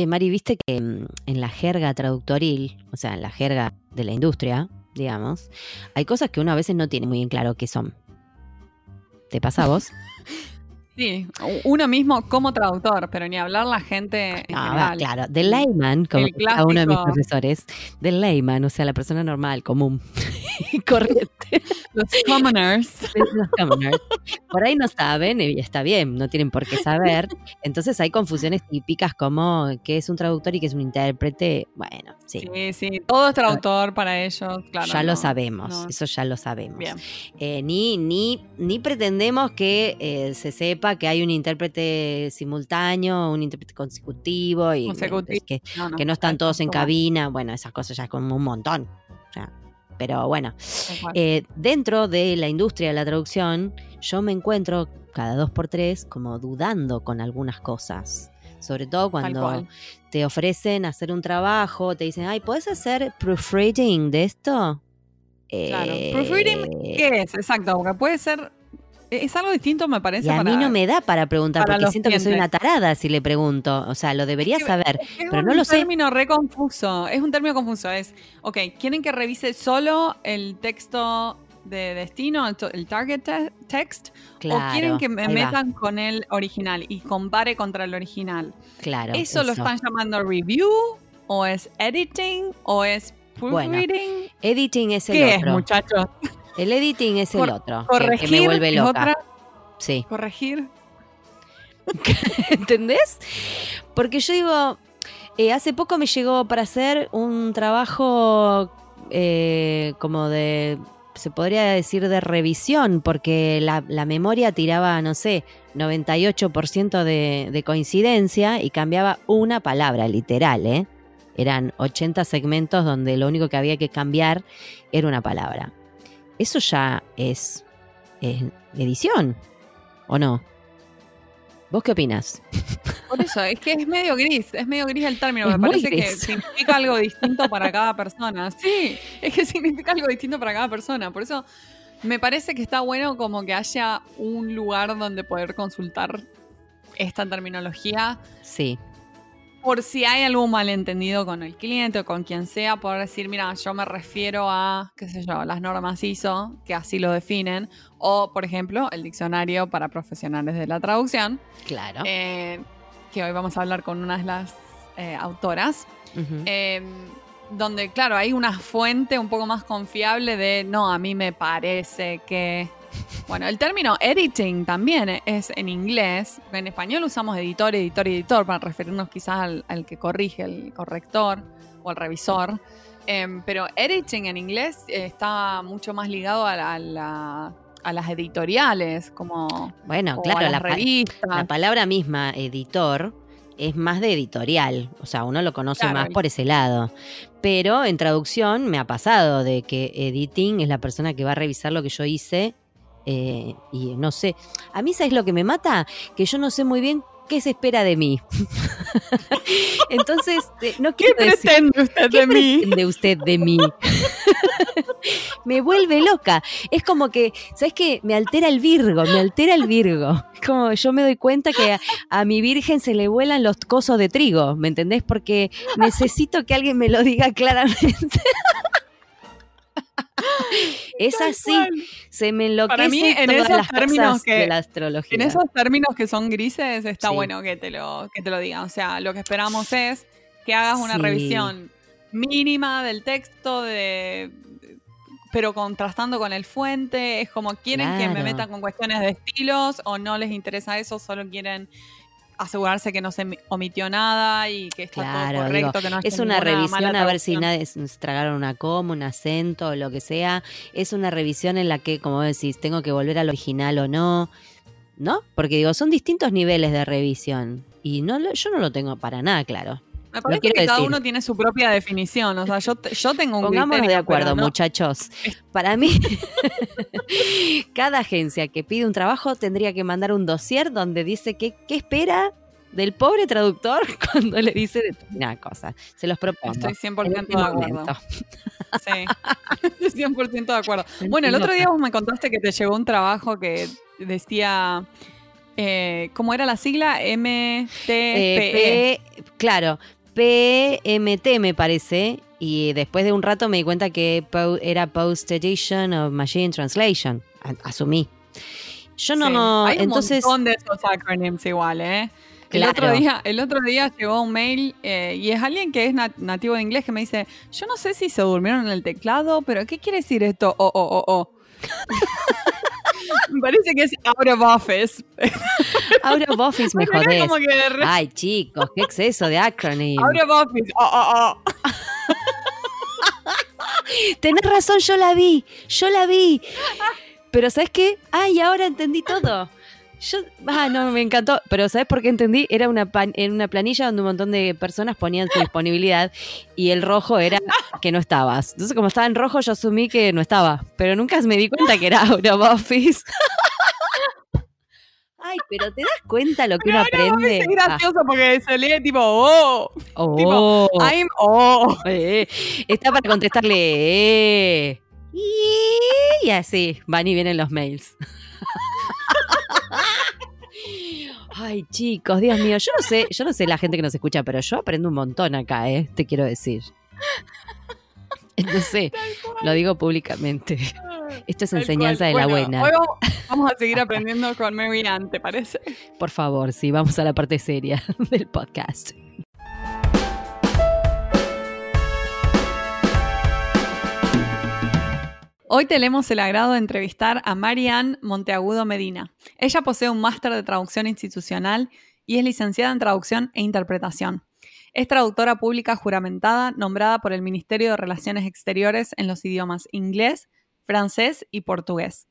Che, Mari, viste que mm, en la jerga traductoril, o sea, en la jerga de la industria, digamos, hay cosas que uno a veces no tiene muy en claro qué son. ¿Te pasa a vos? Sí, uno mismo como traductor, pero ni hablar la gente en Ah, claro, del layman, como decía uno de mis profesores, del layman, o sea, la persona normal, común y corriente. Los commoners. los commoners. Por ahí no saben, y está bien, no tienen por qué saber. Entonces hay confusiones típicas como qué es un traductor y qué es un intérprete. Bueno, sí, Sí, sí, todo es traductor para ellos, claro. ya lo sabemos, no. eso ya lo sabemos. Bien. Eh, ni, ni, ni pretendemos que eh, se sepa que hay un intérprete simultáneo, un intérprete consecutivo y Consecutivo. que, No, no, que no están todos en cabina. Bueno, esas cosas ya es como un montón. O sea, pero bueno, eh, dentro de la industria de la traducción, yo me encuentro cada dos por tres como dudando con algunas cosas. Sobre todo cuando te ofrecen hacer un trabajo, te dicen, ay, ¿puedes hacer proofreading de esto? Claro. Eh, Proofreading, ¿Qué es? Exacto, porque puede ser. Es algo distinto, me parece. Y a para, mí no me da para preguntar, para porque siento que soy una tarada si le pregunto. O sea, lo debería que- saber, Es pero un no lo sé. término re confuso. Es un término confuso. Es, ok, ¿quieren que revise solo el texto de destino, el, target te- text? Claro, ¿O quieren que me va, metan con el original y compare contra el original? Claro. ¿Eso, lo están llamando review? ¿O es editing? ¿O es Bueno, proofreading? Editing es el ¿Qué es, otro. muchachos? El editing es el Cor- otro, que- Corregir que, me vuelve loca. otra. Sí. Corregir. ¿Entendés? Porque yo digo, eh, hace poco me llegó para hacer un trabajo eh, como de, se podría decir de revisión, porque la, la memoria tiraba, no sé, 98% de, de coincidencia y cambiaba una palabra, literal, ¿eh? Eran 80 segmentos donde lo único que había que cambiar era una palabra. Eso ya es, es edición, ¿o no? ¿Vos qué opinas? Por eso, es que es medio gris, es medio gris el término. Es Me parece que significa algo distinto para cada persona. Sí, es que significa algo distinto para cada persona. Por eso me parece que está bueno como que haya un lugar donde poder consultar esta terminología Sí, por si hay algún malentendido con el cliente o con quien sea, poder decir, mira, yo me refiero a, qué sé yo, las normas ISO, que así lo definen, o, por ejemplo, el diccionario para profesionales de la traducción, claro. eh, que hoy vamos a hablar con una de las eh, autoras, eh, donde, claro, hay una fuente un poco más confiable de, no, a mí me parece que... Bueno, el término editing también es en inglés, en español usamos editor, editor editor para referirnos quizás al, al que corrige, el corrector o al revisor. Em, pero editing en inglés está mucho más ligado a, la- a la- a las editoriales, como bueno, a claro, las la, pa- revistas. la palabra misma, editor, es más de editorial. O sea, uno lo conoce Claro. más por ese lado. Pero en traducción me ha pasado de que editing es la persona que va a revisar lo que yo hice. Eh, y no sé. A mí, ¿sabes lo que me mata? Que yo no sé muy bien qué se espera de mí. Entonces, eh, no ¿Qué quiero decir. pretende usted ¿Qué de mí? pretende usted de mí? me vuelve loca. Es como que, ¿sabes qué? Me altera el Virgo, me altera el Virgo. Es como yo me doy cuenta que a, a mi Virgen se le vuelan los cosos de trigo, ¿me entendés? Porque necesito que alguien me lo diga claramente. es así, se me enloquece Para mí, en todas esos las términos que- de la astrología. En esos términos que son grises, está Sí. bueno que te, lo, que te lo digan. O sea, lo que esperamos es que hagas una Sí. revisión mínima del texto, de, pero contrastando con el fuente. Es como quieren que me metan con cuestiones de estilos o no les interesa eso, solo quieren asegurarse que no se mi- omitió nada y que está Claro, todo digo, correcto, que no haya Es una revisión a ver si nadie se tragaron una coma, un acento o lo que sea. Es una revisión en la que, como decís, tengo que volver al original o no. ¿No? Porque digo, son distintos niveles de revisión. Y no yo no lo tengo para nada claro. Me parece que cada decir. uno tiene su propia definición. O sea, yo, yo tengo un Pongámonos de acuerdo, no- muchachos. Para mí, cada agencia que pide un trabajo tendría que mandar un dossier donde dice qué, qué espera del pobre traductor cuando le dice determinada cosa. Se los propongo. Estoy 100% en de acuerdo. Sí, estoy 100% de acuerdo. Bueno, el otro día vos me contaste que te llegó un trabajo que decía eh, ¿cómo era la sigla? MTPE. Eh, P- claro, PMT me parece. Y después de un rato me di cuenta que era Post Edition of Machine Translation. Asumí. Yo no, Sí. no, Hay un entonces. montón de esos acronyms igual, ¿eh? El, Claro. otro día, el otro día llegó un mail eh, y es alguien que es nat- nativo de inglés que me dice, yo no sé si se durmieron en el teclado, pero ¿qué quiere decir esto? Oh, oh, oh, oh. me parece que es out of office. Out of office me jodés. como que re- Ay, chicos, qué exceso de acronym. out of office. Oh, oh, oh. Tenés razón, yo la vi, yo la vi. Pero ¿sabes qué? Ay, ahora entendí todo. Yo, ah, no, me encantó. Pero ¿sabes por qué entendí? Era una, pan- en una planilla donde un montón de personas ponían su disponibilidad y el rojo era que no estabas. Entonces, como estaba en rojo, yo asumí que no estaba. Pero nunca me di cuenta que era of office. Ay, pero ¿te das cuenta lo que uno Pero aprende? Es gracioso porque se lee tipo, oh, Ah, oh, tipo, I'm, oh. eh, está para contestarle. eh. Y así, van y vienen los mails. Ay, chicos, Dios mío, yo no sé, yo no sé la gente que nos escucha, pero yo aprendo un montón acá, eh, te quiero decir. No sé, lo digo públicamente. Esto es enseñanza de la Bueno, buena. Hoy vamos, vamos a seguir aprendiendo con Mary Ann, ¿te parece? Por favor, sí, vamos a la parte seria del podcast. Hoy tenemos el agrado de entrevistar a Marianne Monteagudo Medina. Ella posee un máster de traducción institucional y es licenciada en traducción e interpretación. Es traductora pública juramentada nombrada por el Ministerio de Relaciones Exteriores en los idiomas inglés, francés y portugués.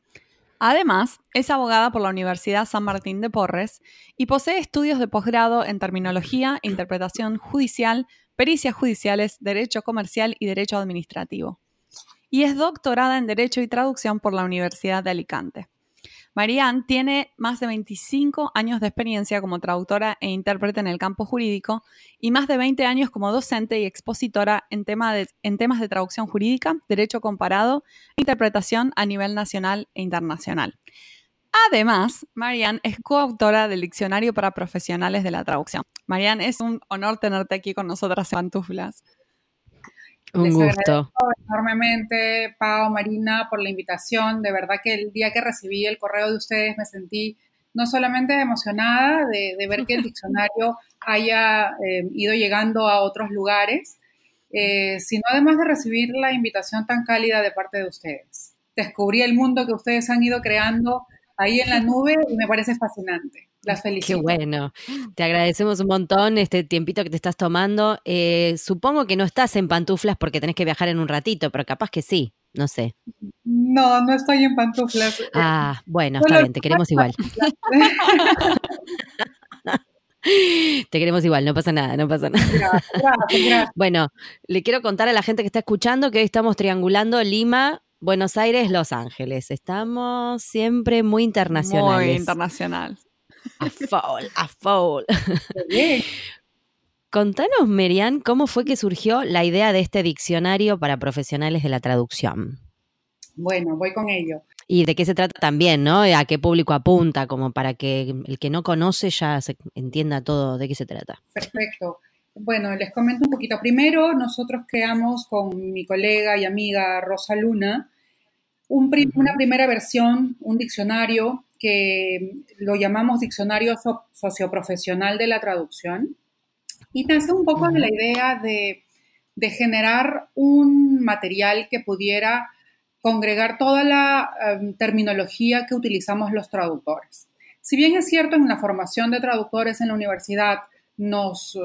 Además, es abogada por la Universidad San Martín de Porres y posee estudios de posgrado en terminología, interpretación judicial, pericias judiciales, derecho comercial y derecho administrativo y es doctorada en Derecho y Traducción por la Universidad de Alicante. Marianne tiene más de 25 años de experiencia como traductora e intérprete en el campo jurídico y más de 20 años como docente y expositora en, temas de traducción jurídica, derecho comparado e interpretación a nivel nacional e internacional. Además, Marianne es coautora del Diccionario para Profesionales de la Traducción. Marianne, es un honor tenerte aquí con nosotras en Pantuflas. Un Les gusto. enormemente, Pau, Marina, por la invitación. De verdad que el día que recibí el correo de ustedes me sentí no solamente emocionada de, de ver que el diccionario haya eh, ido llegando a otros lugares, eh, sino además de recibir la invitación tan cálida de parte de ustedes. Descubrí el mundo que ustedes han ido creando ahí en la nube y me parece fascinante. Las Qué felicito. bueno. Te agradecemos un montón este tiempito que te estás tomando. Eh, supongo que no estás en pantuflas porque tenés que viajar en un ratito, pero capaz que sí. No sé. No, no estoy en pantuflas. Ah, bueno, está bien, te queremos igual. Te queremos igual, no pasa nada, no pasa nada. Gracias, gracias, gracias. Bueno, le quiero contar a la gente que está escuchando que hoy estamos triangulando Lima, Buenos Aires, Los Ángeles. Estamos siempre muy internacionales. Muy internacional. A full, a full. Contanos, Merian, cómo fue que surgió la idea de este diccionario para profesionales de la traducción. Bueno, voy con ello. Y de qué se trata también, ¿no? A qué público apunta, como para que el que no conoce ya se entienda todo de qué se trata. Perfecto. Bueno, les comento un poquito. Primero, nosotros creamos con mi colega y amiga Rosa Luna un una primera versión, un diccionario que lo llamamos Diccionario So- Socioprofesional de la Traducción. Y nace un poco de la idea de, de generar un material que pudiera congregar toda la em, terminología que utilizamos los traductores. Si bien es cierto, en la formación de traductores en la universidad nos eh,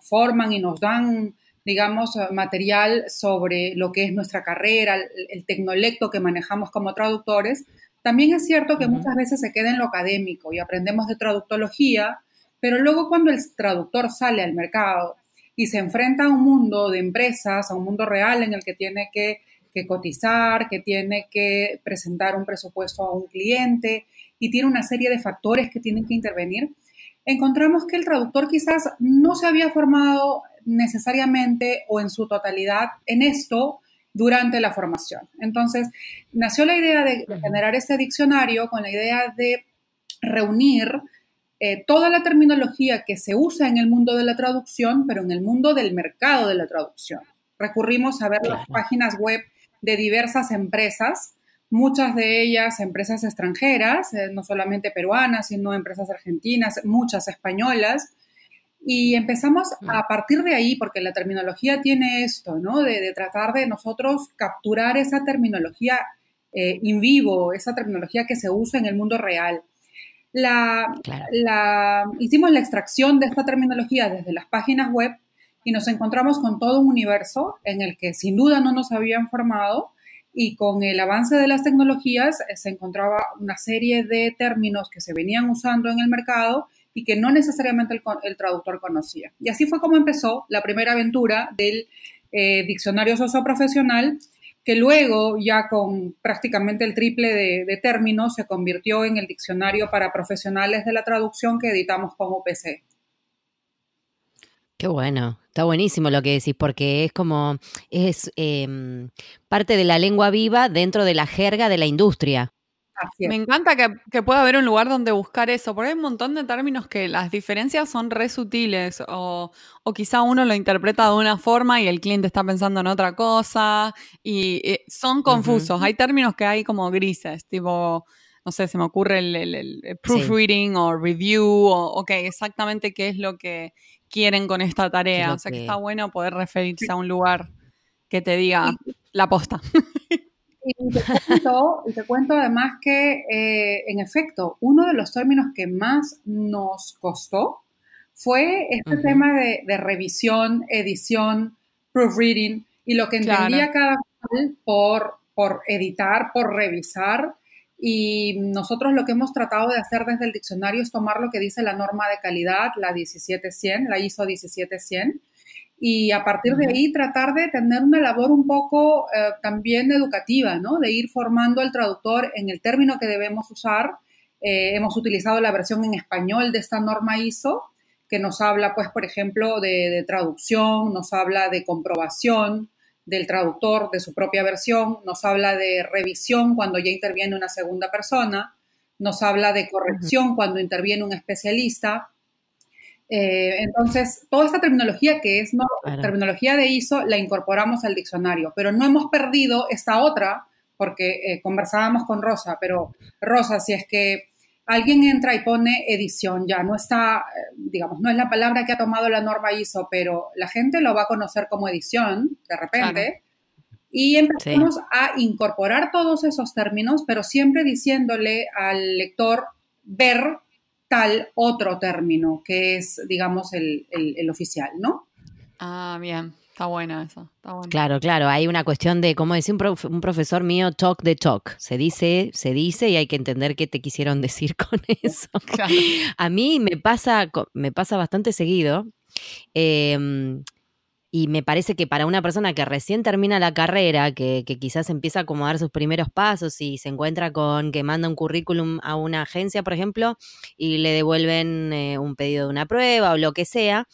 forman y nos dan, digamos, eh, material sobre lo que es nuestra carrera, el, el tecnolecto que manejamos como traductores, también es cierto que muchas veces se queda en lo académico y aprendemos de traductología, pero luego cuando el traductor sale al mercado y se enfrenta a un mundo de empresas, a un mundo real en el que tiene que, que cotizar, que tiene que presentar un presupuesto a un cliente y tiene una serie de factores que tienen que intervenir, encontramos que el traductor quizás no se había formado necesariamente o en su totalidad en esto durante la formación. Entonces, nació la idea de, generar este diccionario con la idea de reunir eh, toda la terminología que se usa en el mundo de la traducción, pero en el mundo del mercado de la traducción. Recurrimos a ver las páginas web de diversas empresas, muchas de ellas empresas extranjeras, eh, no solamente peruanas, sino empresas argentinas, muchas españolas, y empezamos a partir de ahí, porque la terminología tiene esto, ¿no? De, tratar de nosotros capturar esa terminología eh, in vivo, esa terminología que se usa en el mundo real. La, la, hicimos la extracción de esta terminología desde las páginas web y nos encontramos con todo un universo en el que sin duda no nos habían formado y con el avance de las tecnologías eh, se encontraba una serie de términos que se venían usando en el mercado y que no necesariamente el, traductor conocía. Y así fue como empezó la primera aventura del eh, diccionario socioprofesional, que luego, ya con prácticamente el triple de, términos, se convirtió en el diccionario para profesionales de la traducción que editamos con UPC. Qué bueno, está buenísimo lo que decís, porque es como, es em, parte de la lengua viva dentro de la jerga de la industria. Me encanta que, pueda haber un lugar donde buscar eso, porque hay un montón de términos que las diferencias son re sutiles o, quizá uno lo interpreta de una forma y el cliente está pensando en otra cosa y eh, son confusos. Hay términos que hay como grises, tipo, no sé, se me ocurre el, proofreading o review o, ok, exactamente qué es lo que quieren con esta tarea. O sea que está bueno poder referirse a un lugar que te diga la posta. Y te cuento, además que, eh, en efecto, uno de los términos que más nos costó fue este tema de, revisión, edición, proofreading y lo que entendía cada cual por, por editar, por revisar. Y nosotros lo que hemos tratado de hacer desde el diccionario es tomar lo que dice la norma de calidad, la 17100, la ISO 17100, y a partir de ahí tratar de tener una labor un poco eh, también educativa, ¿no? De ir formando al traductor en el término que debemos usar. Eh, hemos utilizado la versión en español de esta norma ISO, que nos habla, pues, por ejemplo, de, traducción, nos habla de comprobación del traductor de su propia versión, nos habla de revisión cuando ya interviene una segunda persona, nos habla de corrección cuando interviene un especialista, eh, entonces, toda esta terminología que es terminología de ISO la incorporamos al diccionario, pero no hemos perdido esta otra, porque eh, conversábamos con Rosa, pero Rosa, si es que alguien entra y pone edición, ya no está, eh, digamos, no es la palabra que ha tomado la norma ISO, pero la gente lo va a conocer como edición de repente. Y empezamos a incorporar todos esos términos, pero siempre diciéndole al lector ver tal otro término, que es, digamos, el, oficial, ¿no? Ah, bien. Está buena eso. Claro, claro. Hay una cuestión de, como decía un, profesor mío, talk the talk. Se dice, se dice y hay que entender qué te quisieron decir con eso. A mí me pasa, me pasa bastante seguido. Eh, y me parece que para una persona que recién termina la carrera, que, quizás empieza a acomodar sus primeros pasos y se encuentra con que manda un currículum a una agencia, por ejemplo, y le devuelven eh, un pedido de una prueba o lo que sea,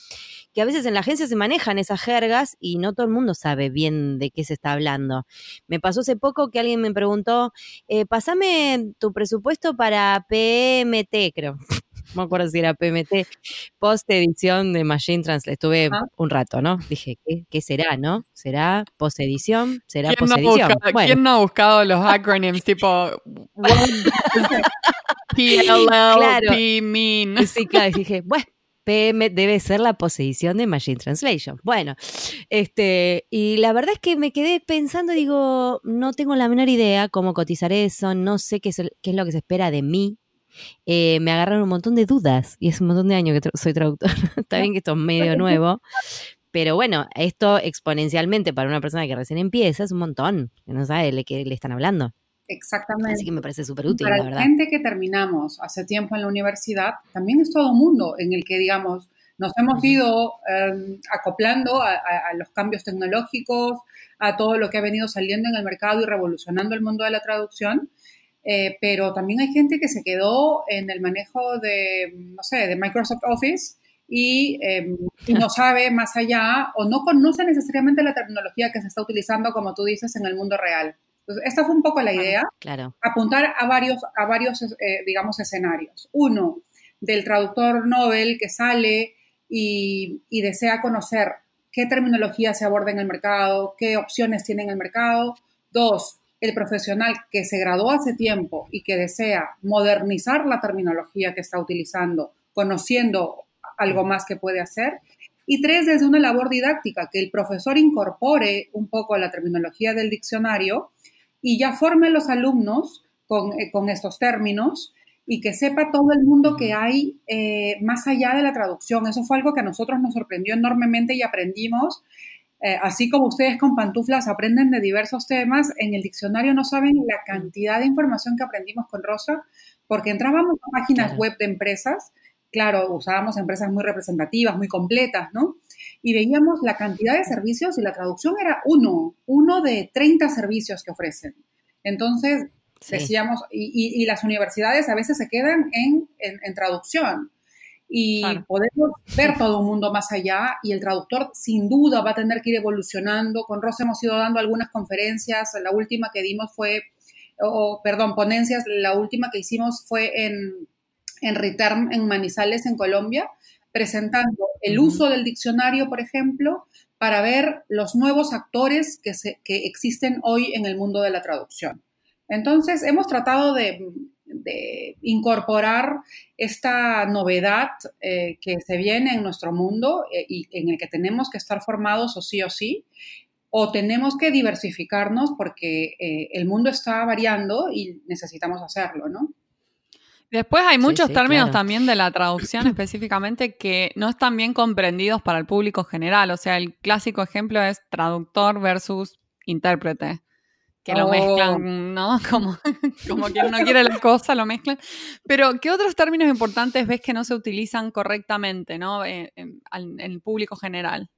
que a veces en la agencia se manejan esas jergas y no todo el mundo sabe bien de qué se está hablando. Me pasó hace poco que alguien me preguntó, eh, pasame tu presupuesto para PMT, creo me acuerdo si era PMT, post edición de Machine Translate. Estuve un rato, ¿no? Dije, ¿qué, será, no? ¿Será post edición? ¿Será post edición? ¿Quién no ha buscado los acronyms tipo PLL, mean? Sí, claro, dije, bueno. PM debe ser la posedición de Machine Translation. Bueno, este, y la verdad es que me quedé pensando, digo, no tengo la menor idea cómo cotizar eso, no sé qué es, qué es lo que se espera de mí eh, me agarraron un montón de dudas y es un montón de años que soy traductor. Está bien que esto es medio nuevo, pero bueno, esto exponencialmente para una persona que recién empieza es un montón, que no sabe de qué le están hablando. Exactamente. Así que me parece súper útil, para la verdad. gente que terminamos hace tiempo en la universidad, también es todo un mundo en el que, digamos, nos hemos ido em, acoplando a, los cambios tecnológicos, a todo lo que ha venido saliendo en el mercado y revolucionando el mundo de la traducción. Eh, pero también hay gente que se quedó en el manejo de, no sé, de Microsoft Office y, em, no sabe más allá o no conoce necesariamente la tecnología que se está utilizando, como tú dices, en el mundo real. Entonces, esta fue un poco la idea, claro. apuntar a varios, a varios eh, digamos, escenarios. Uno, del traductor Nobel que sale y, y desea conocer qué terminología se aborda en el mercado, qué opciones tiene en el mercado. Dos, el profesional que se graduó hace tiempo y que desea modernizar la terminología que está utilizando, conociendo algo más que puede hacer. Y tres, desde una labor didáctica, que el profesor incorpore un poco la terminología del diccionario y ya forme los alumnos con, eh, estos términos y que sepa todo el mundo que hay eh, más allá de la traducción. Eso fue algo que a nosotros nos sorprendió enormemente y aprendimos eh, así como ustedes con pantuflas aprenden de diversos temas, en el diccionario no saben la cantidad de información que aprendimos con Rosa, porque entrábamos a páginas web de empresas, claro, usábamos empresas muy representativas, muy completas, ¿no? Y veíamos la cantidad de servicios y la traducción era uno, uno de 30 servicios que ofrecen. Entonces, decíamos, y, las universidades a veces se quedan en traducción y podemos ver todo un mundo más allá y el traductor sin duda va a tener que ir evolucionando. Con Rosa hemos ido dando algunas conferencias, la última que dimos fue, o perdón, ponencias, la última que hicimos fue en, en Return en Manizales, en Colombia, presentando el uso del diccionario, por ejemplo, para ver los nuevos actores que, se, que existen hoy en el mundo de la traducción. Entonces, hemos tratado de de incorporar esta novedad eh, que se viene en nuestro mundo eh, y en el que tenemos que estar formados o sí o sí, o tenemos que diversificarnos porque eh, el mundo está variando y necesitamos hacerlo, ¿no? Después hay muchos términos también de la traducción específicamente que no están bien comprendidos para el público general. O sea, el clásico ejemplo es traductor versus intérprete que lo mezclan, oh. ¿no? Como, como quien no quiere la cosa, lo mezclan. Pero, ¿qué otros términos importantes ves que no se utilizan correctamente, ¿no? Eh, en, el público general.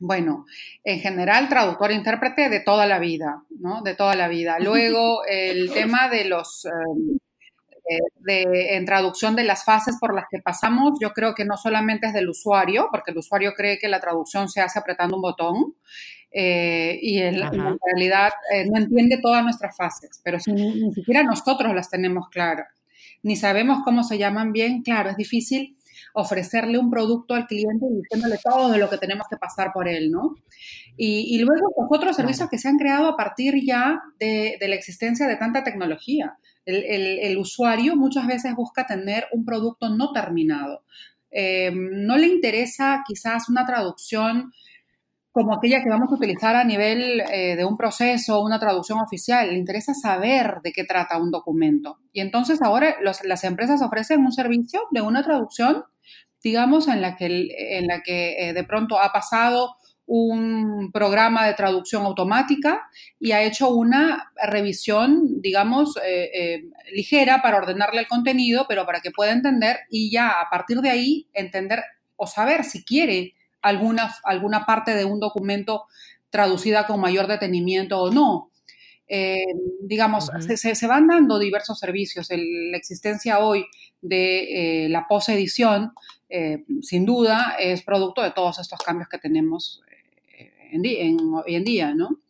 Bueno, en general, traductor e intérprete de toda la vida, ¿no? De toda la vida. Luego, el tema de los... Em, eh, de, en traducción de las fases por las que pasamos, yo creo que no solamente es del usuario, porque el usuario cree que la traducción se hace apretando un botón, eh, y en realidad eh, no entiende todas nuestras fases, pero si ni, siquiera nosotros las tenemos claras, ni sabemos cómo se llaman bien, claro, es difícil ofrecerle un producto al cliente y diciéndole todo de lo que tenemos que pasar por él, ¿no? Y, luego los otros servicios que se han creado a partir ya de, la existencia de tanta tecnología. El, usuario muchas veces busca tener un producto no terminado. Eh, no le interesa quizás una traducción como aquella que vamos a utilizar a nivel eh, de un proceso, una traducción oficial. Le interesa saber de qué trata un documento. Y entonces ahora las empresas ofrecen un servicio de una traducción, digamos, en la que, en la que eh, de pronto ha pasado un programa de traducción automática y ha hecho una revisión, digamos, eh, ligera para ordenarle el contenido, pero para que pueda entender y ya a partir de ahí entender o saber si quiere alguna, alguna parte de un documento traducida con mayor detenimiento o no. Eh, digamos, se, van dando diversos servicios. la existencia hoy de eh, la posedición, eh, sin duda, es producto de todos estos cambios que tenemos hoy en día, ¿no?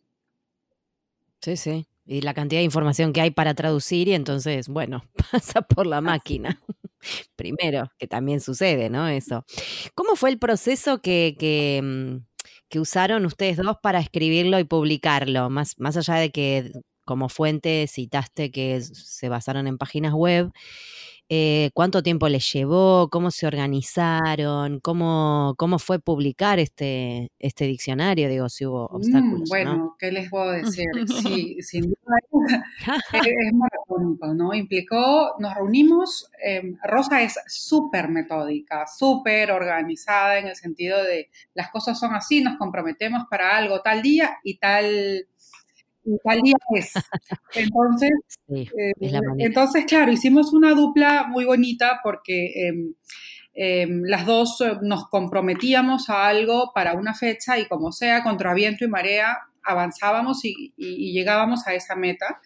Sí, sí. Y la cantidad de información que hay para traducir y entonces, bueno, pasa por la máquina. Primero, que también sucede, ¿no? Eso. ¿Cómo fue el proceso que, que, mm, que, usaron ustedes dos para escribirlo y publicarlo? Más, más allá de que como fuente citaste que se basaron en páginas web. Eh, cuánto tiempo les llevó, cómo se organizaron, cómo, cómo fue publicar este, este diccionario, digo, si hubo mm, obstáculos. bueno, ¿qué les puedo decir? Sí, sin duda es, es maratónico, ¿no? Implicó, nos reunimos, em, Rosa es súper metódica, súper organizada en el sentido de las cosas son así, nos comprometemos para algo tal día y tal es. Entonces, eh, entonces, claro, hicimos una dupla muy bonita porque em, em, las dos eh, nos comprometíamos a algo para una fecha y como sea, contra viento y marea, avanzábamos y, llegábamos a esa meta.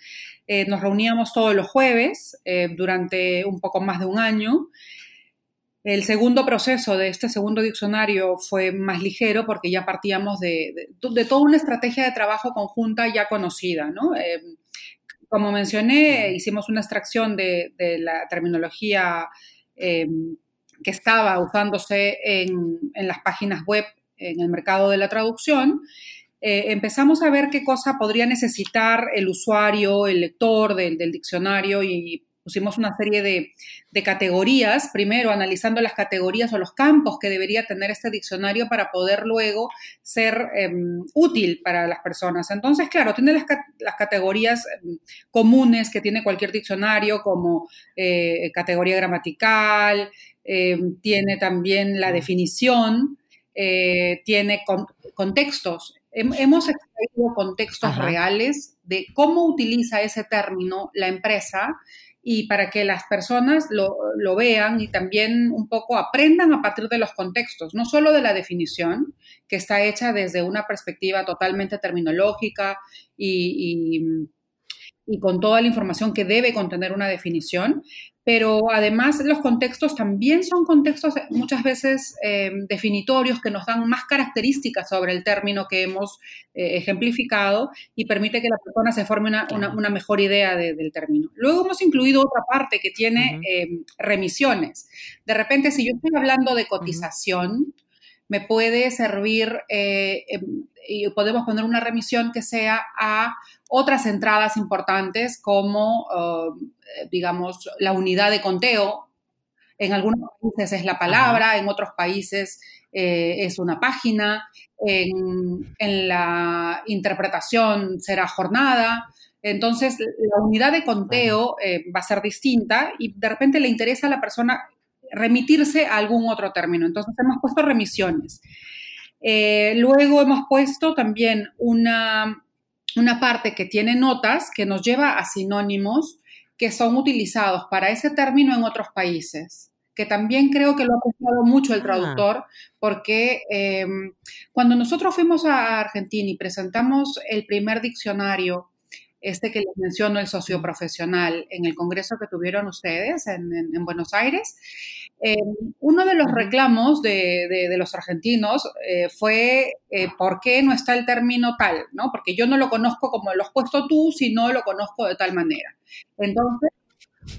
Eh, nos reuníamos todos los jueves durante un poco más de un año el segundo proceso de este segundo diccionario fue más ligero porque ya partíamos de, toda una estrategia de trabajo conjunta ya conocida, ¿no? Eh, como mencioné, hicimos una extracción de, la terminología em, que estaba usándose en, las páginas web en el mercado de la traducción, eh, empezamos a ver qué cosa podría necesitar el usuario, el lector del, del diccionario y pusimos una serie de, categorías, primero analizando las categorías o los campos que debería tener este diccionario para poder luego ser em, útil para las personas. Entonces, claro, tiene las, categorías em, comunes que tiene cualquier diccionario, como eh, categoría gramatical, em, tiene también la definición, eh, tiene contextos. Hemos extraído contextos reales de cómo utiliza ese término la empresa y para que las personas lo, vean y también un poco aprendan a partir de los contextos, no solo de la definición, que está hecha desde una perspectiva totalmente terminológica y, y con toda la información que debe contener una definición, pero además los contextos también son contextos muchas veces eh, definitorios que nos dan más características sobre el término que hemos eh, ejemplificado y permite que la persona se forme una, mejor idea del término. Luego hemos incluido otra parte que tiene eh, remisiones. De repente, si yo estoy hablando de cotización, me puede servir em, y podemos poner una remisión que sea a otras entradas importantes como, eh, digamos, la unidad de conteo. En algunos países es la palabra, en otros países eh, es una página, en, la interpretación será jornada. Entonces, la unidad de conteo eh, va a ser distinta y de repente le interesa a la persona remitirse a algún otro término. Entonces, hemos puesto remisiones. Eh, luego hemos puesto también una, una parte que tiene notas que nos lleva a sinónimos que son utilizados para ese término en otros países que también creo que lo ha apreciado mucho el ah. traductor, porque em, cuando nosotros fuimos a Argentina y presentamos el primer diccionario este que les menciono, el socioprofesional, en el congreso que tuvieron ustedes en, Buenos Aires, eh, uno de los reclamos de, los argentinos eh, fue eh, por qué no está el término tal, ¿no? Porque yo no lo conozco como lo has puesto tú, sino lo conozco de tal manera. Entonces,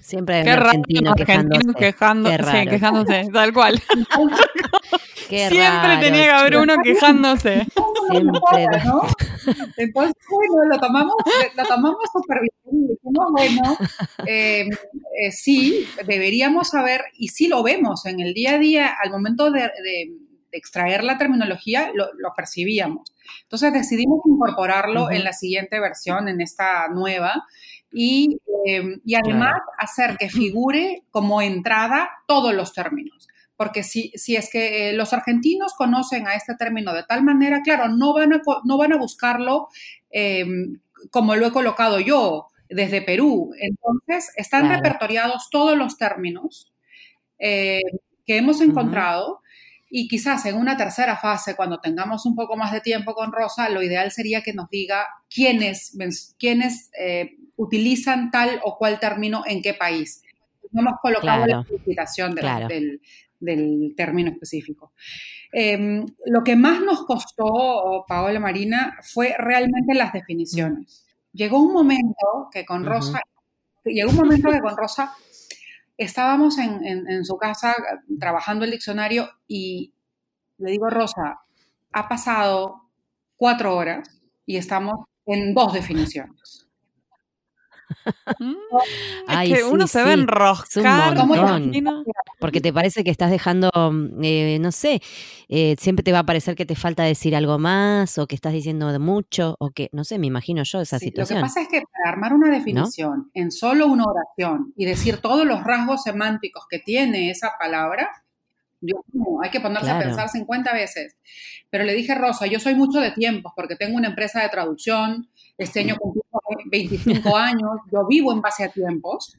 Siempre hay argentino quejándose. quejándose, tal cual. Siempre tenía que haber uno quejándose. Siempre. ¿no? Entonces, bueno, lo tomamos, lo tomamos súper bien. Dijimos, bueno, em, eh, sí, deberíamos saber, y sí lo vemos en el día a día, al momento de, extraer la terminología, lo, percibíamos. Entonces decidimos incorporarlo en la siguiente versión, en esta nueva, y, em, y además hacer que figure como entrada todos los términos porque si, si es que eh, los argentinos conocen a este término de tal manera, claro, no van a, no van a buscarlo em, como lo he colocado yo desde Perú. Entonces, están repertoriados todos los términos eh, que hemos encontrado. Y quizás en una tercera fase, cuando tengamos un poco más de tiempo con Rosa, lo ideal sería que nos diga quiénes, quiénes eh, utilizan tal o cual término en qué país. No hemos colocado la felicitación del, del término específico. Em, lo que más nos costó, Paola Marina, fue realmente las definiciones. Llegó un momento que con Rosa, llegó un momento que con Rosa estábamos en, su casa trabajando el diccionario y le digo, Rosa, ha pasado cuatro horas y estamos en dos definiciones. Mm. es que uno se ve enroscar. Porque te parece que estás dejando, mm, eh, no sé, eh, siempre te va a parecer que te falta decir algo más o que estás diciendo mucho o que, no sé, me imagino yo esa situación. Lo que pasa es que para armar una definición en solo una oración y decir todos los rasgos semánticos que tiene esa palabra, hay que ponerse a pensar 50 veces. Pero le dije, Rosa, yo soy mucho de tiempos porque tengo una empresa de traducción, este año cumplo 25 años, yo vivo en base a tiempos.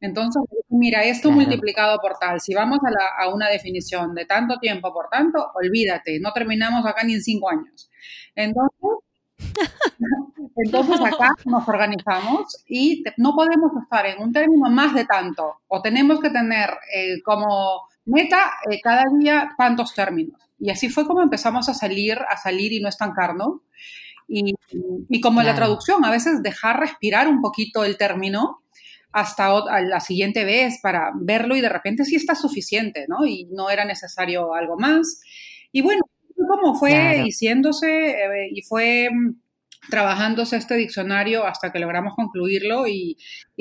Entonces, mira, esto multiplicado por tal, si vamos a, una definición de tanto tiempo por tanto, olvídate, no terminamos acá ni en cinco años. Entonces, entonces acá nos organizamos y no podemos estar en un término más de tanto, o tenemos que tener eh, como meta eh, cada día tantos términos. Y así fue como empezamos a salir, a salir y no estancarnos. Y, y como en la traducción, a veces dejar respirar un poquito el término hasta la siguiente vez para verlo y de repente sí está suficiente, ¿no? Y no era necesario algo más. Y bueno, como fue diciéndose eh, y fue mm, trabajándose este diccionario hasta que logramos concluirlo y,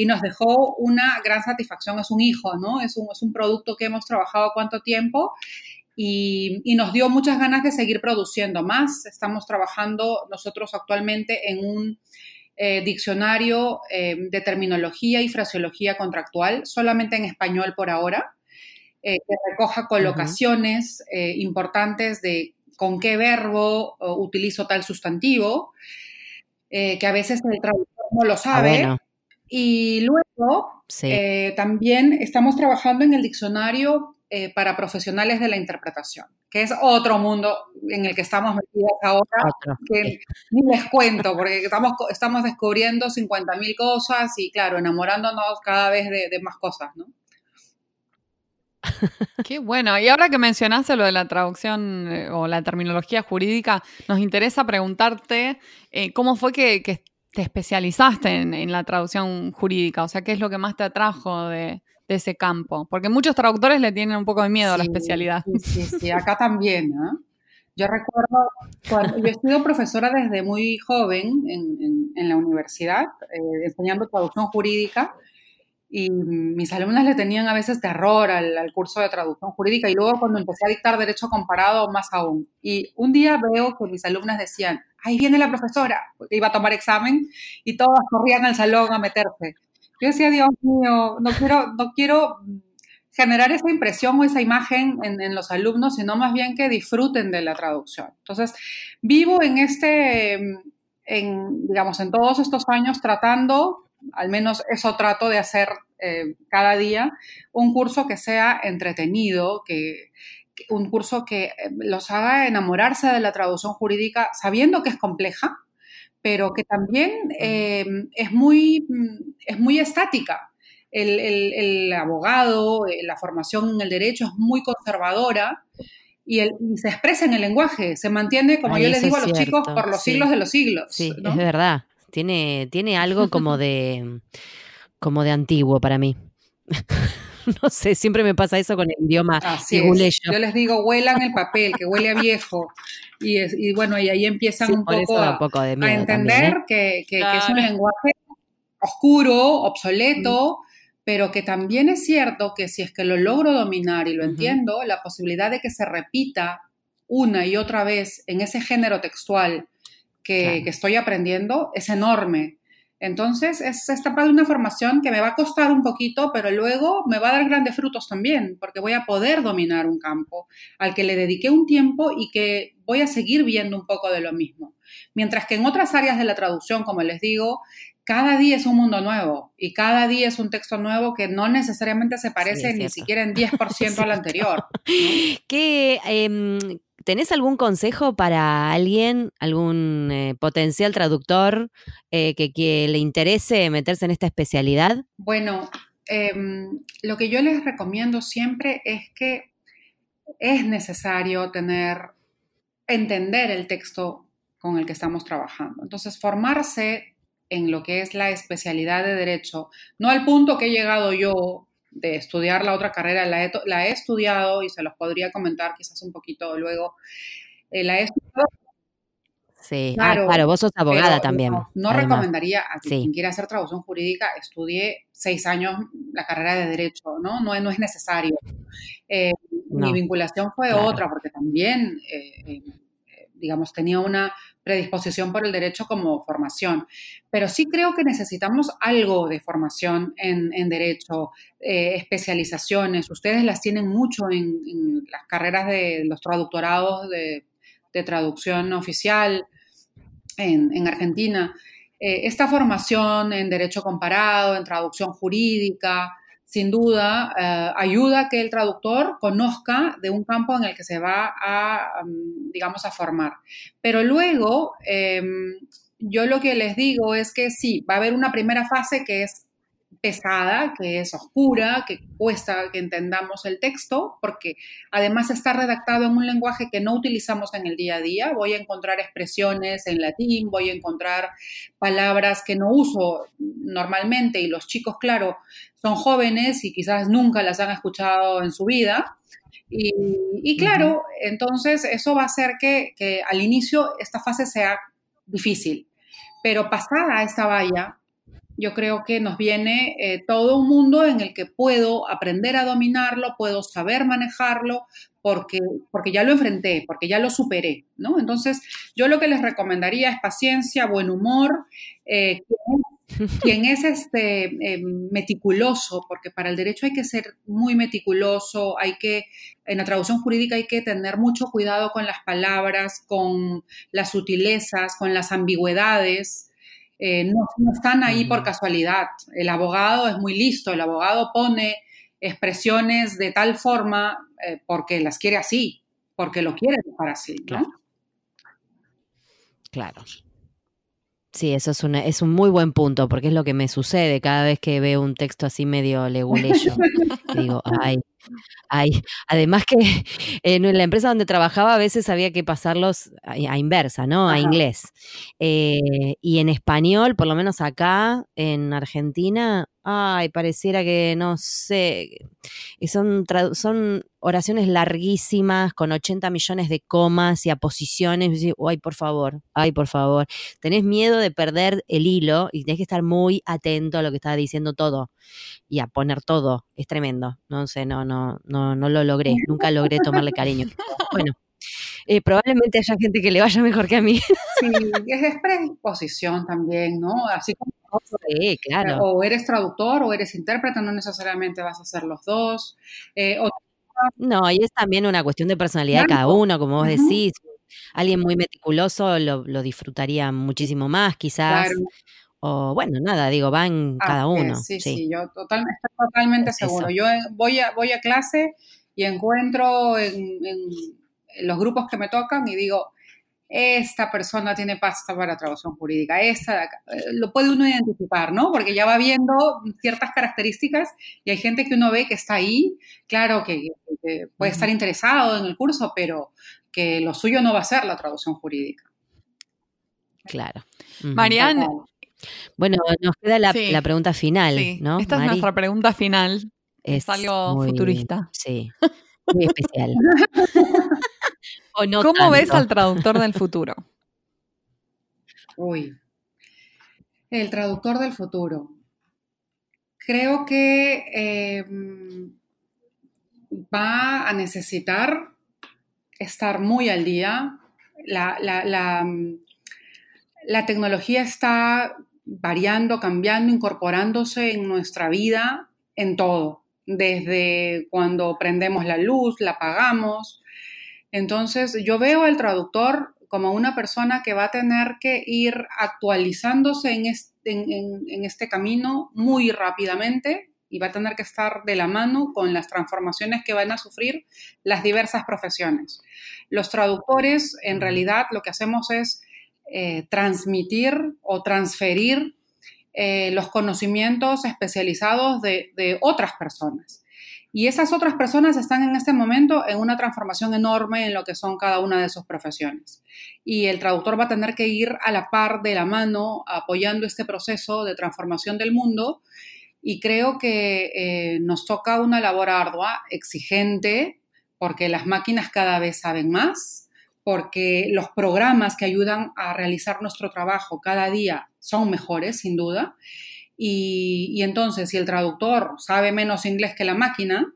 nos dejó una gran satisfacción. Es un hijo, ¿no? Es un, es un producto que hemos trabajado cuánto tiempo y, nos dio muchas ganas de seguir produciendo más. Estamos trabajando nosotros actualmente en un eh, diccionario eh, de terminología y fraseología contractual, solamente en español por ahora, que recoja colocaciones importantes de con qué verbo utilizo tal sustantivo, eh, que a veces el traductor no lo ah, sabe. Y luego eh, también estamos trabajando en el diccionario eh, para profesionales de la interpretación, que es otro mundo en el que estamos metidos ahora, que ni les cuento, porque estamos, estamos descubriendo 50.000 cosas y, claro, enamorándonos cada vez de, de más cosas, ¿no? Qué bueno. Y ahora que mencionaste lo de la traducción eh, o la terminología jurídica, nos interesa preguntarte eh, cómo fue que, te especializaste en, la traducción jurídica, o sea, qué es lo que más te atrajo de, ese campo, porque muchos traductores le tienen un poco de miedo a la especialidad. Sí, sí, sí, acá también. Yo recuerdo, cuando, yo he sido profesora desde muy joven en, la universidad, eh, enseñando traducción jurídica, y mis alumnas le tenían a veces terror al, curso de traducción jurídica y luego cuando empecé a dictar derecho comparado más aún. Y un día veo que mis alumnas decían, ahí viene la profesora, porque iba a tomar examen y todas corrían al salón a meterse. Yo decía, Dios mío, no quiero, no quiero generar esa impresión o esa imagen en, los alumnos, sino más bien que disfruten de la traducción. Entonces, vivo en este, en, digamos, en todos estos años tratando al menos eso trato de hacer eh, cada día, un curso que sea entretenido, que, un curso que eh, los haga enamorarse de la traducción jurídica sabiendo que es compleja, pero que también eh, es, muy, es muy estática. El, abogado, la formación en el derecho es muy conservadora y, se expresa en el lenguaje, se mantiene, como yo les digo a los chicos, por los siglos de los siglos. Sí, es verdad. Tiene, tiene algo como de, como de antiguo para mí. no sé, siempre me pasa eso con el idioma Yo les digo, huelan el papel, que huele a viejo. Y, bueno, y ahí empiezan un, poco a, entender ¿eh? que, es un lenguaje oscuro, obsoleto, pero que también es cierto que si es que lo logro dominar y lo entiendo, la posibilidad de que se repita una y otra vez en ese género textual que, estoy aprendiendo es enorme. Entonces, es esta parte de una formación que me va a costar un poquito, pero luego me va a dar grandes frutos también, porque voy a poder dominar un campo al que le dediqué un tiempo y que voy a seguir viendo un poco de lo mismo. Mientras que en otras áreas de la traducción, como les digo, cada día es un mundo nuevo y cada día es un texto nuevo que no necesariamente se parece ni siquiera en 10% al anterior. ¿Qué, ¿Tenés algún consejo para alguien, algún eh, potencial traductor eh, que, le interese meterse en esta especialidad? Bueno, em, lo que yo les recomiendo siempre es que es necesario tener, entender el texto con el que estamos trabajando. Entonces, formarse en lo que es la especialidad de derecho, no al punto que he llegado yo de estudiar la otra carrera, la he, la he, estudiado y se los podría comentar quizás un poquito luego. Eh, la he estudiado. Sí, ah, claro, vos sos abogada también. No, recomendaría a quien quiera hacer traducción jurídica estudie seis años la carrera de Derecho, ¿no? No, no es necesario. Eh, mi vinculación fue otra, porque también, eh, digamos, tenía una predisposición por el derecho como formación. Pero sí creo que necesitamos algo de formación en, derecho, eh, especializaciones. Ustedes las tienen mucho en, las carreras de los traductorados de, traducción oficial en, Argentina. Eh, esta formación en derecho comparado, en traducción jurídica, sin duda, eh, ayuda a que el traductor conozca de un campo en el que se va a, mm, digamos, a formar. Pero luego, em, yo lo que les digo es que sí, va a haber una primera fase que es pesada, que es oscura, que cuesta que entendamos el texto, porque además está redactado en un lenguaje que no utilizamos en el día a día. Voy a encontrar expresiones en latín, voy a encontrar palabras que no uso normalmente y los chicos, claro, son jóvenes y quizás nunca las han escuchado en su vida. Y, claro, entonces eso va a hacer que, que al inicio esta fase sea difícil, pero pasada esta valla, yo creo que nos viene eh, todo un mundo en el que puedo aprender a dominarlo, puedo saber manejarlo, porque, porque ya lo enfrenté, porque ya lo superé, ¿no? Entonces, yo lo que les recomendaría es paciencia, buen humor, eh, quien, es este, eh, meticuloso, porque para el derecho hay que ser muy meticuloso, hay que, en la traducción jurídica hay que tener mucho cuidado con las palabras, con las sutilezas, con las ambigüedades, eh, no, están ahí por casualidad. El abogado es muy listo, el abogado pone expresiones de tal forma eh, porque las quiere así, porque lo quiere dejar así, Claro. claro. Sí, eso es, una, es un muy buen punto, porque es lo que me sucede cada vez que veo un texto así medio leguleyo. digo, ay, ay. Además que en la empresa donde trabajaba a veces había que pasarlos a, inversa, ¿no? A inglés. Eh, y en español, por lo menos acá en Argentina, ay, pareciera que no sé, son, son oraciones larguísimas con 80 millones de comas y aposiciones. Ay, por favor, ay, por favor. Tenés miedo de perder el hilo y tenés que estar muy atento a lo que está diciendo todo y a poner todo. Es tremendo. No sé, no, no, no, no lo logré. Nunca logré tomarle cariño. Bueno. Eh, probablemente haya gente que le vaya mejor que a mí. Sí, es predisposición también, ¿no? Así como Sí, claro. O eres traductor o eres intérprete, no necesariamente vas a ser los dos. Eh, no, y es también una cuestión de personalidad de cada uno, como vos decís. Alguien muy meticuloso lo, disfrutaría muchísimo más, quizás. O bueno, nada, digo, van cada uno. Sí, sí, yo totalmente, estoy totalmente seguro. Yo eh, voy a, voy a clase y encuentro en los grupos que me tocan y digo, esta persona tiene pasta para traducción jurídica, esta, eh, lo puede uno identificar, ¿no? Porque ya va viendo ciertas características y hay gente que uno ve que está ahí, claro que, puede estar interesado en el curso, pero que lo suyo no va a ser la traducción jurídica. Claro. Marianne. Bueno, nos queda la, pregunta final, ¿no? Esta es nuestra pregunta final. Es, algo futurista. Sí, muy especial. ¿Cómo ves al traductor del futuro? Uy, el traductor del futuro. Creo que em, va a necesitar estar muy al día. La, la, tecnología está variando, cambiando, incorporándose en nuestra vida en todo, desde cuando prendemos la luz, la apagamos, entonces, yo veo al traductor como una persona que va a tener que ir actualizándose en este, camino muy rápidamente y va a tener que estar de la mano con las transformaciones que van a sufrir las diversas profesiones. Los traductores, en realidad, lo que hacemos es eh, transmitir o transferir eh, los conocimientos especializados de otras personas. Y esas otras personas están en este momento en una transformación enorme en lo que son cada una de sus profesiones. Y el traductor va a tener que ir a la par de la mano apoyando este proceso de transformación del mundo. Y creo que eh, nos toca una labor ardua, exigente, porque las máquinas cada vez saben más, porque los programas que ayudan a realizar nuestro trabajo cada día son mejores, sin duda. Y, entonces, si el traductor sabe menos inglés que la máquina,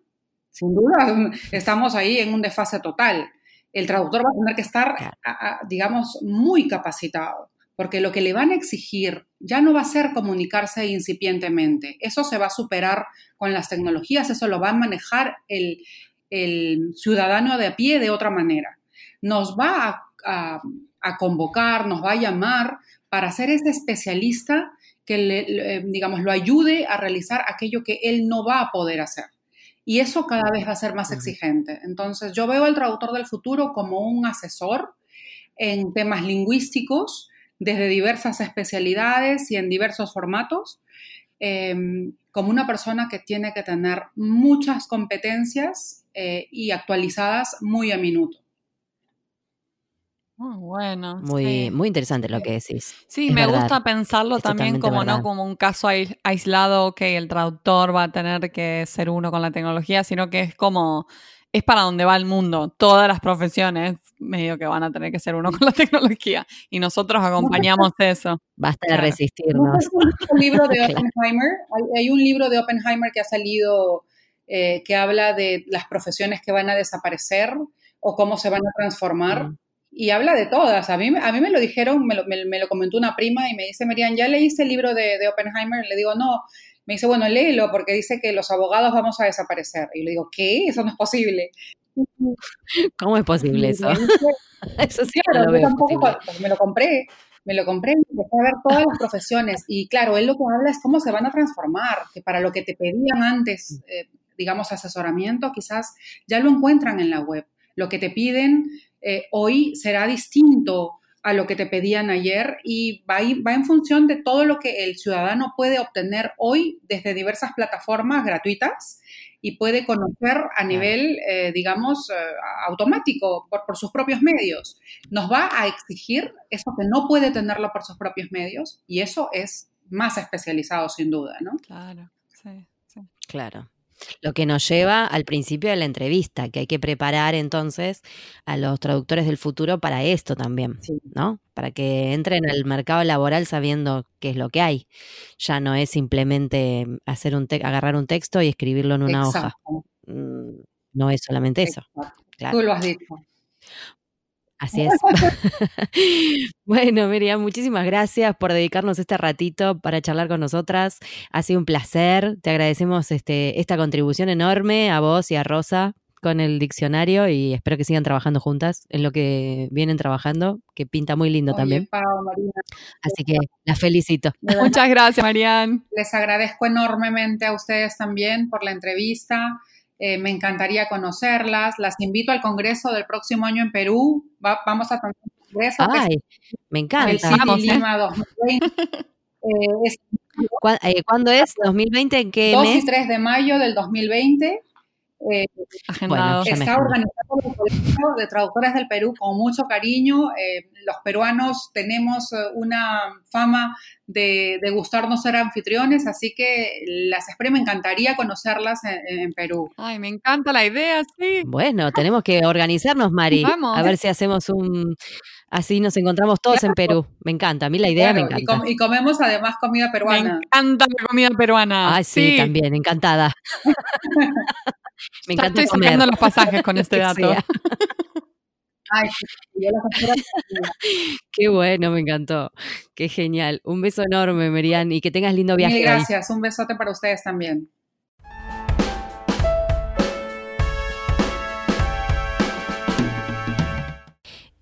sin duda estamos ahí en un desfase total. El traductor va a tener que estar, digamos, muy capacitado, porque lo que le van a exigir ya no va a ser comunicarse incipientemente. Eso se va a superar con las tecnologías, eso lo va a manejar el, ciudadano de a pie de otra manera. Nos va a, a convocar, nos va a llamar para ser ese especialista que le, digamos, lo ayude a realizar aquello que él no va a poder hacer. Y eso cada vez va a ser más exigente. Entonces, yo veo al traductor del futuro como un asesor en temas lingüísticos desde diversas especialidades y en diversos formatos, em, como una persona que tiene que tener muchas competencias eh, y actualizadas muy a minuto. Muy bueno. Muy, sí. muy interesante lo que decís. Sí, Es me verdad. gusta pensarlo Es también como no como un caso ais- aislado que el traductor va a tener que ser uno con la tecnología, sino que es como es para donde va el mundo. Todas las profesiones medio que van a tener que ser uno con la tecnología y nosotros acompañamos eso. Basta de Claro. ¿No resistirnos. libro de. Oppenheimer? Hay un libro de Oppenheimer que ha salido eh, que habla de las profesiones que van a desaparecer o cómo se van a transformar. Mm. Y habla de todas. A mí, a mí me lo dijeron, me lo, me- me lo comentó una prima y me dice, Miriam, ¿ya leíste el libro de, de Oppenheimer? Le digo, no. Me dice, bueno, léelo porque dice que los abogados vamos a desaparecer. Y le digo, ¿qué? Eso no es posible. ¿Cómo es posible eso? Eso sí que Claro, no lo yo tampoco, me lo compré, me lo compré, empecé a ver todas las profesiones y claro, él lo que habla es cómo se van a transformar, que para lo que te pedían antes, eh, digamos, asesoramiento, quizás ya lo encuentran en la web. Lo que te piden eh, hoy será distinto a lo que te pedían ayer y va, va en función de todo lo que el ciudadano puede obtener hoy desde diversas plataformas gratuitas y puede conocer a nivel, eh, digamos, eh, automático por, por sus propios medios. Nos va a exigir eso que no puede tenerlo por sus propios medios y eso es más especializado sin duda, ¿no? Claro, sí, sí. Claro. Lo que nos lleva al principio de la entrevista, que hay que preparar entonces a los traductores del futuro para esto también, Sí. ¿no? Para que entren al mercado laboral sabiendo qué es lo que hay. Ya no es simplemente hacer un agarrar un texto y escribirlo en una hoja. Exacto, Mm, No es solamente eso. Claro. Tú lo has dicho. Así es. bueno, Miriam, muchísimas gracias por dedicarnos este ratito para charlar con nosotras. Ha sido un placer. Te agradecemos este, esta contribución enorme a vos y a Rosa con el diccionario y espero que sigan trabajando juntas en lo que vienen trabajando, que pinta muy lindo Oye, también. Así que las felicito. Muchas gracias, Marian. les agradezco enormemente a ustedes también por la entrevista. Eh, me encantaría conocerlas. Las invito al Congreso del próximo año en Perú. Va- vamos a tener un congreso que es Ay, me el encanta. City Vamos. Lima 2020. Eh, es ¿Cuá- eh, ¿Cuándo es? ¿2020? ¿En qué 2 y mes? 3 de mayo del 2020. Eh, me está organizado por el Colegio de Traductores del Perú con mucho cariño. Eh, los peruanos tenemos eh, una fama de, de gustarnos ser anfitriones, así que las espero. Me encantaría conocerlas en, en Perú. Ay, me encanta la idea, sí. Bueno, tenemos que organizarnos, Mari. Vamos. A ver si hacemos un... Así nos encontramos todos en Perú. Me encanta. A mí la idea me y, encanta. com- y comemos además comida Me peruana. encanta la comida peruana. Ay, sí, también, encantada. me Ya encanta estoy comer. sacando los pasajes con este dato. Ay. Qué bueno, me encantó. Qué genial. Un beso enorme, Merian, y que tengas lindo viaje. Mil hoy. gracias. Un besote para ustedes también.